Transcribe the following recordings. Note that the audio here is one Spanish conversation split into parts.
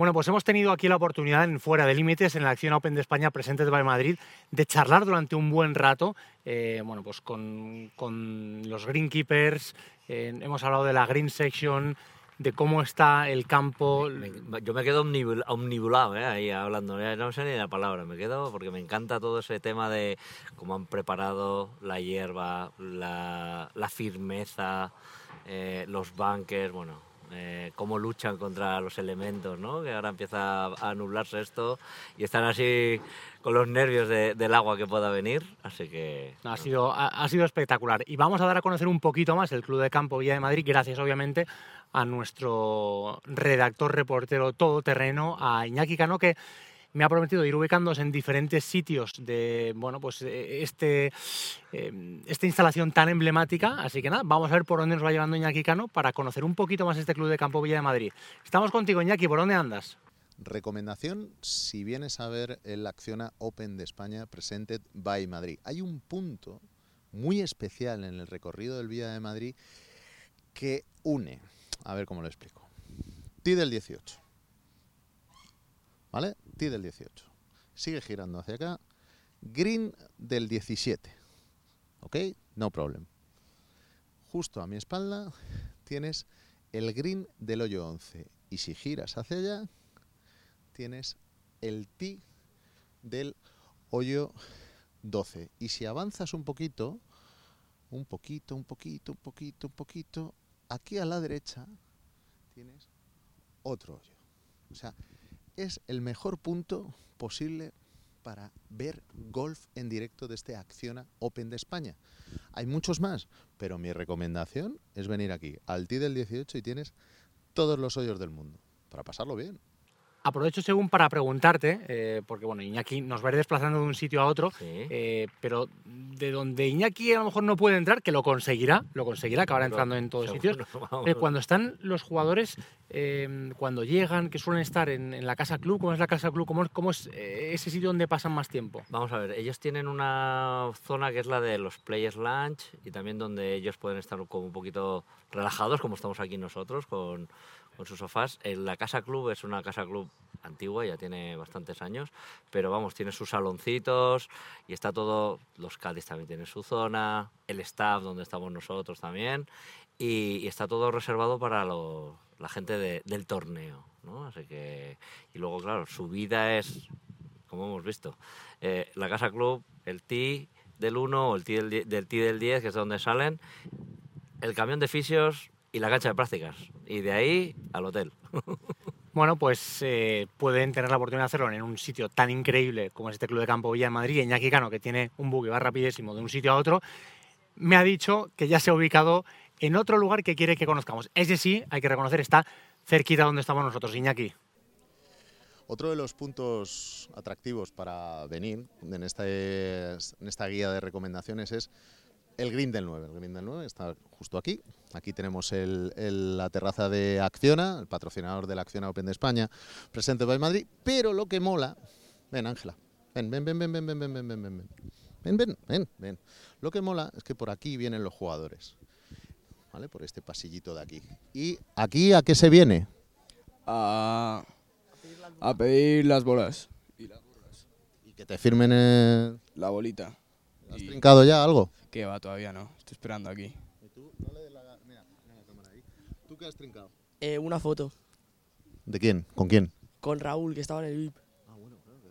Bueno, pues hemos tenido aquí la oportunidad en Fuera de Límites, en la Acción Open de España Presentes by Madrid, de charlar durante un buen rato, eh, bueno, pues con, con los Greenkeepers, eh, hemos hablado de la Green Section, de cómo está el campo. Yo me quedo omnibul- omnibulado ¿eh? ahí hablando, ya no sé ni la palabra, me quedo porque me encanta todo ese tema de cómo han preparado la hierba, la, firmeza, eh, los bunkers, bueno, eh, cómo luchan contra los elementos, ¿no? Que ahora empieza a nublarse esto y están así con los nervios de- del agua que pueda venir, así que... Ha sido, ha, ha sido espectacular. Y vamos a dar a conocer un poquito más el Club de Campo Villa de Madrid, gracias obviamente a nuestro redactor reportero todoterreno, a Iñaki Cano, que me ha prometido ir ubicándose en diferentes sitios de bueno pues eh, este eh, esta instalación tan emblemática así que nada vamos a ver por dónde nos va llevando Iñaki Cano para conocer un poquito más este club de campo Villa de Madrid estamos contigo Iñaki por dónde andas Recomendación si vienes a ver el Acciona Open de España Presented by Madrid. Hay un punto muy especial en el recorrido del Vía de Madrid que une, a ver cómo lo explico. T del 18. ¿Vale? T del 18. Sigue girando hacia acá. Green del 17. ¿Ok? No problem. Justo a mi espalda tienes el green del hoyo 11. Y si giras hacia allá, tienes el ti del hoyo 12. Y si avanzas un poquito, un poquito, un poquito, un poquito, un poquito, aquí a la derecha tienes otro hoyo. O sea, es el mejor punto posible para ver golf en directo de este Acciona Open de España. Hay muchos más, pero mi recomendación es venir aquí al TI del 18 y tienes todos los hoyos del mundo para pasarlo bien. Aprovecho según para preguntarte, eh, porque bueno, Iñaki nos va a ir desplazando de un sitio a otro, Sí. eh, pero de donde Iñaki a lo mejor no puede entrar, que lo conseguirá, lo conseguirá, acabará entrando en todos seguro, sitios. Eh, cuando están los jugadores, eh, cuando llegan, que suelen estar en, en la casa club, ¿cómo es la casa club? ¿Cómo, cómo es eh, ese sitio donde pasan más tiempo? Vamos a ver, ellos tienen una zona que es la de los Players Lunch y también donde ellos pueden estar como un poquito relajados, como estamos aquí nosotros, con, con sus sofás. Eh, La Casa Club es una casa club antigua, ya tiene bastantes años, pero vamos, tiene sus saloncitos y está todo, los Cádiz también tienen su zona, el staff donde estamos nosotros también, y, y está todo reservado para lo- la gente de- del torneo, ¿no? Así que, y luego, claro, su vida es como hemos visto. Eh, la Casa Club, el T del 1 o el T del, die- del T del 10, que es de donde salen, el camión de fisios y la cancha de prácticas. Y de ahí al hotel. Bueno, pues eh, pueden tener la oportunidad de hacerlo en un sitio tan increíble como es este Club de Campo Villa de Madrid. Y Iñaki Cano, que tiene un buggy va rapidísimo de un sitio a otro, me ha dicho que ya se ha ubicado en otro lugar que quiere que conozcamos. Ese sí, hay que reconocer, está cerquita donde estamos nosotros, Iñaki. Otro de los puntos atractivos para venir en esta, en esta guía de recomendaciones es el Green del 9. El Green del 9 está justo aquí. Aquí tenemos el- la terraza de Acciona, el patrocinador de la Acciona Open de España, presente by Madrid. Pero lo que mola... Ven, Ángela. Ven, ven, ven, ven, ven, ven, ven, ven, ven. Ven, ven, ven, ven. Lo que mola es que por aquí vienen los jugadores. ¿Vale? Por este pasillito de aquí. ¿Y aquí a qué se viene? a, a pedir las bolas y la, Y que te firmen el... la bolita. ¿Has Y- trincado ya algo? Que va, todavía no. Estoy esperando aquí. ¿Tú qué has trincado? Eh, una foto ¿De quién? ¿Con quién? con Raúl, que estaba en el VIP.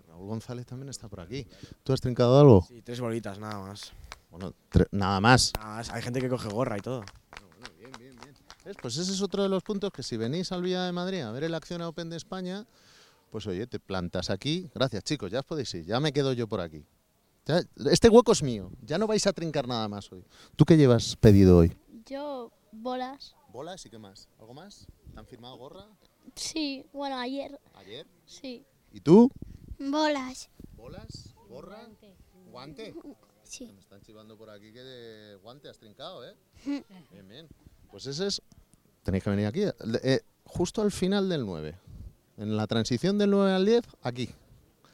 Raúl González también está por aquí. ¿Tú has trincado algo? Sí, tres bolitas, nada más. Bueno, nada más. Nada más. Hay gente que coge gorra y todo. ¿Ves? Pues ese es otro de los puntos que si venís al Vía de Madrid a ver el Acción Open de España, pues oye, te plantas aquí. Gracias chicos, ya os podéis ir. Ya me quedo yo por aquí. Ya- este hueco es mío. Ya no vais a trincar nada más hoy. ¿Tú qué llevas pedido hoy? Yo, bolas. Bolas y qué más. ¿Algo más? ¿Te han firmado gorra Sí, bueno, ayer, ayer? sí. ¿Y tú? Bolas. ¿Bolas? ¿Gorra? ¿Guante? Sí. Me están chivando por aquí que de guante has trincado, ¿eh? Bien, bien. Pues ese es... Tenéis que venir aquí. eh, justo al final del 9. En la transición del 9 al 10, aquí.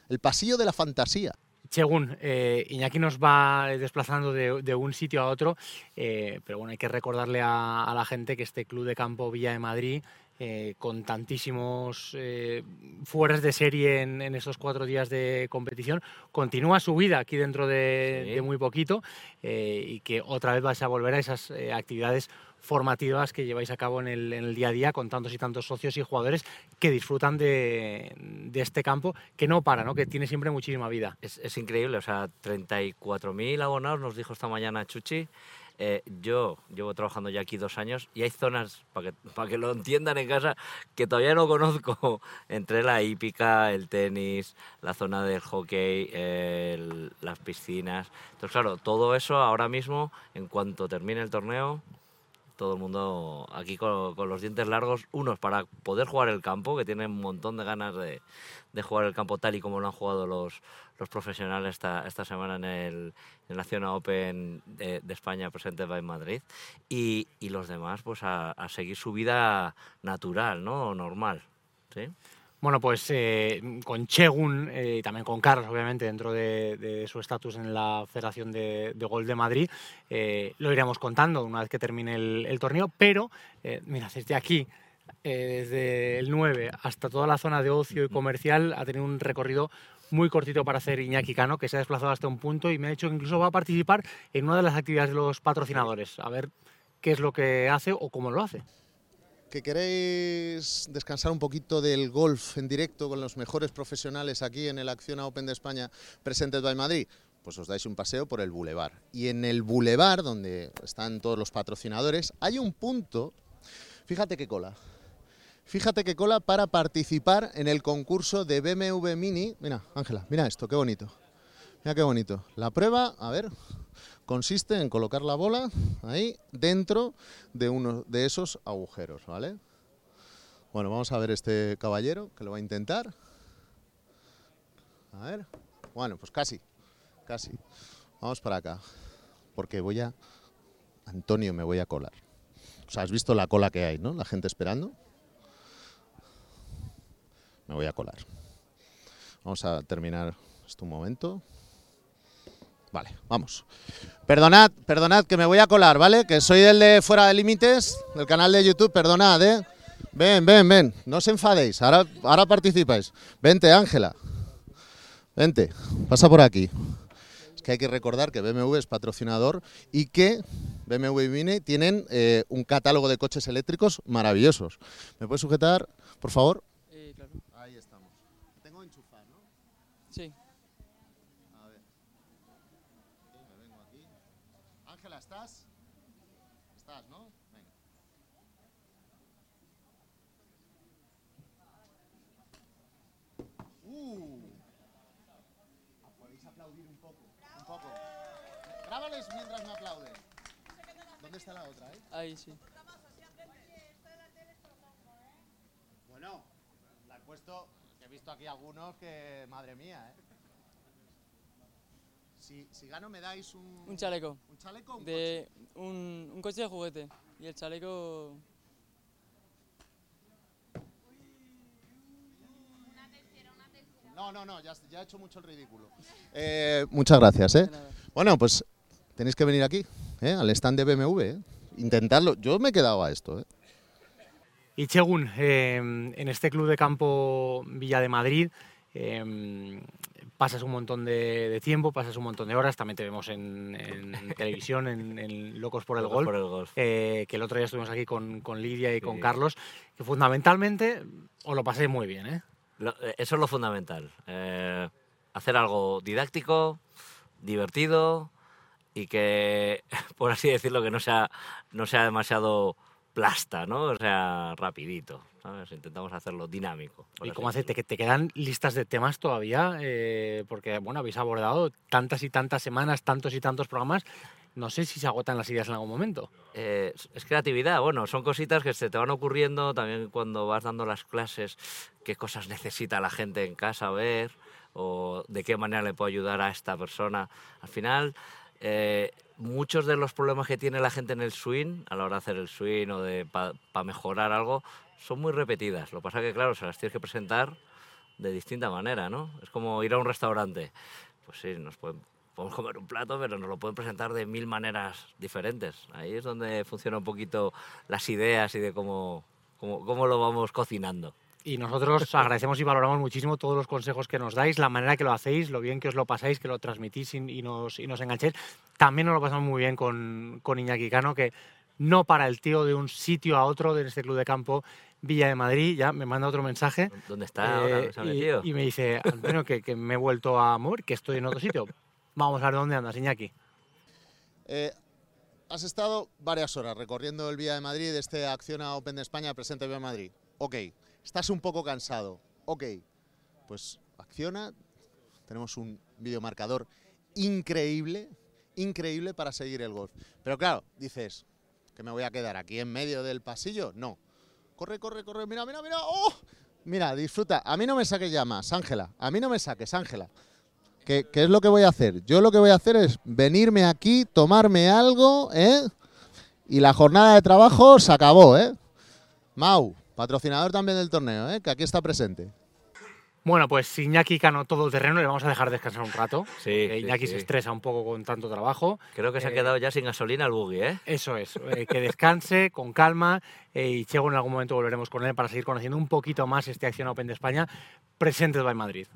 El pasillo de la fantasía. Según eh, Iñaki nos va desplazando de, de un sitio a otro, eh, pero bueno, hay que recordarle a, a la gente que este Club de Campo Villa de Madrid eh, con tantísimos eh, fueras de serie en, en estos cuatro días de competición, continúa su vida aquí dentro de, Sí. de muy poquito eh, y que otra vez vais a volver a esas eh, actividades formativas que lleváis a cabo en el, en el día a día con tantos y tantos socios y jugadores que disfrutan de, este campo que no para, que tiene siempre muchísima vida. Es, increíble, o sea, 34.000 abonados nos dijo esta mañana Chuchi. Eh, yo llevo trabajando ya aquí dos años y hay zonas, para que, lo entiendan en casa, que todavía no conozco, entre la hípica, el tenis, la zona del hockey, las piscinas. Entonces, claro, todo eso ahora mismo, en cuanto termine el torneo, todo el mundo aquí con, los dientes largos, unos para poder jugar el campo, que tienen un montón de ganas de, jugar el campo tal y como lo han jugado los, los profesionales esta, semana en, el, en la Zona Open de, España presente by Madrid, y, y los demás pues a, a seguir su vida natural, ¿no? Normal. ¿sí? Bueno, pues eh, con Chegun eh, y también con Carlos, obviamente, dentro de, de su estatus en la Federación de, de Gol de Madrid, eh, lo iremos contando una vez que termine el, el torneo, pero, eh, mira, desde aquí, eh, desde el 9 hasta toda la zona de ocio y comercial, ha tenido un recorrido muy cortito para hacer Iñaki Cano, que se ha desplazado hasta un punto y me ha dicho que incluso va a participar en una de las actividades de los patrocinadores, a ver qué es lo que hace o cómo lo hace. Que queréis descansar un poquito del golf en directo con los mejores profesionales aquí en el Acciona Open de España Presented by Madrid, pues os dais un paseo por el Boulevard. Y en el Boulevard, donde están todos los patrocinadores, hay un punto, fíjate qué cola, fíjate qué cola para participar en el concurso de BMW Mini. Mira, Ángela, mira esto, qué bonito. Mira qué bonito. La prueba, a ver, consiste en colocar la bola ahí dentro de uno de esos agujeros, ¿vale? Bueno, vamos a ver este caballero que lo va a intentar. A ver. Bueno, pues casi, casi. Vamos para acá, porque voy a Antonio, me voy a colar. O sea, has visto la cola que hay, ¿no? La gente esperando. Me voy a colar. Vamos a terminar esto un momento. Vale, vamos. Perdonad, perdonad que me voy a colar, ¿vale? Que soy del de Fuera de Límites, del canal de YouTube, perdonad, ¿eh? Ven, ven, ven, no os enfadéis, ahora, ahora participáis. Vente, Ángela. Vente, pasa por aquí. Es que hay que recordar que BMW es patrocinador y que BMW y Mini tienen eh, un catálogo de coches eléctricos maravillosos. ¿Me puedes sujetar, por favor? Eh, claro. Ahí estamos. Tengo enchufado, ¿no? Sí. A ver. me vengo aquí. Ángela, ¿estás? ¿Estás, no? Venga. Uh. Podéis aplaudir un poco. Un poco. Grábales mientras me aplauden. ¿Dónde está la otra, eh? Ahí sí. Bueno, la he puesto. He visto aquí algunos que. Madre mía, ¿eh? Si, si gano, me dais un. Un chaleco. ¿Un chaleco un De un, un coche de juguete. Y el chaleco. coche? No, no, no, ya, ya he hecho mucho el ridículo. Eh, muchas gracias, ¿eh? Bueno, pues tenéis que venir aquí, ¿eh? al stand de BMW, ¿eh? Intentarlo. Yo me he quedado a esto, ¿eh? Y Chegun, eh, en este club de campo Villa de Madrid, eh, pasas un montón de, de tiempo, pasas un montón de horas, también te vemos en, en televisión, en, en Locos por el Locos Gol, por el golf. eh, que el otro día estuvimos aquí con, con Lidia y con. Carlos, que fundamentalmente os lo pasé muy bien, ¿eh? Lo- eh, eso es lo fundamental. eh, hacer algo didáctico, divertido y que, por así decirlo, que no sea, no sea demasiado plasta, ¿no? O sea, rapidito, ¿sabes? Intentamos hacerlo dinámico. ¿Y cómo hace? ¿Te, te quedan listas de temas todavía? Eh, porque, bueno, habéis abordado tantas y tantas semanas, tantos y tantos programas. No sé si se agotan las ideas en algún momento. Eh, es- es creatividad, bueno, son cositas que se te van ocurriendo también cuando vas dando las clases, qué cosas necesita la gente en casa ver o de qué manera le puedo ayudar a esta persona. Al final, eh, muchos de los problemas que tiene la gente en el swing, a la hora de hacer el swing o de para mejorar algo, son muy repetidas. Lo que pasa que, claro, se las tienes que presentar de distinta manera, ¿no? Es como ir a un restaurante. Pues sí, nos pueden, podemos comer un plato, pero nos lo pueden presentar de mil maneras diferentes. Ahí es donde funciona un poquito las ideas y de cómo, cómo, cómo lo vamos cocinando. Y nosotros agradecemos y valoramos muchísimo todos los consejos que nos dais, la manera que lo hacéis, lo bien que os lo pasáis, que lo transmitís y, y nos, y nos enganchéis. También nos lo pasamos muy bien con, con Iñaki Cano, que no para el tío de un sitio a otro de este club de campo Villa de Madrid, ya me manda otro mensaje. ¿Dónde está ahora? eh, ¿Se ha y, metido? y me dice, Antonio, que, que me he vuelto a mover, que estoy en otro sitio. Vamos a ver dónde andas, Iñaki. Eh, has estado varias horas recorriendo el Vía de Madrid, este Acciona Open de España, presente Vía de Madrid. Ok, estás un poco cansado. Ok, pues Acciona, tenemos un videomarcador increíble, increíble para seguir el golf. Pero claro, dices, que me voy a quedar aquí en medio del pasillo. No. Corre, corre, corre, mira, mira, mira. ¡Oh! Mira, disfruta. A mí no me saques llamas, Ángela. A mí no me saques, Ángela. ¿Qué, qué es lo que voy a hacer? Yo lo que voy a hacer es venirme aquí, tomarme algo, ¿eh? Y la jornada de trabajo se acabó, ¿eh? Mau, patrocinador también del torneo, ¿eh? Que aquí está presente. Bueno, pues Iñaki Cano todo terreno, le vamos a dejar descansar un rato. Sí, Eh, Iñaki sí. se estresa un poco con tanto trabajo. Creo que se ha Eh, quedado ya sin gasolina el buggy, ¿eh? Eso es, eh, que descanse con calma eh, y Chego en algún momento volveremos con él para seguir conociendo un poquito más este Acción Open de España, Presentes by Madrid.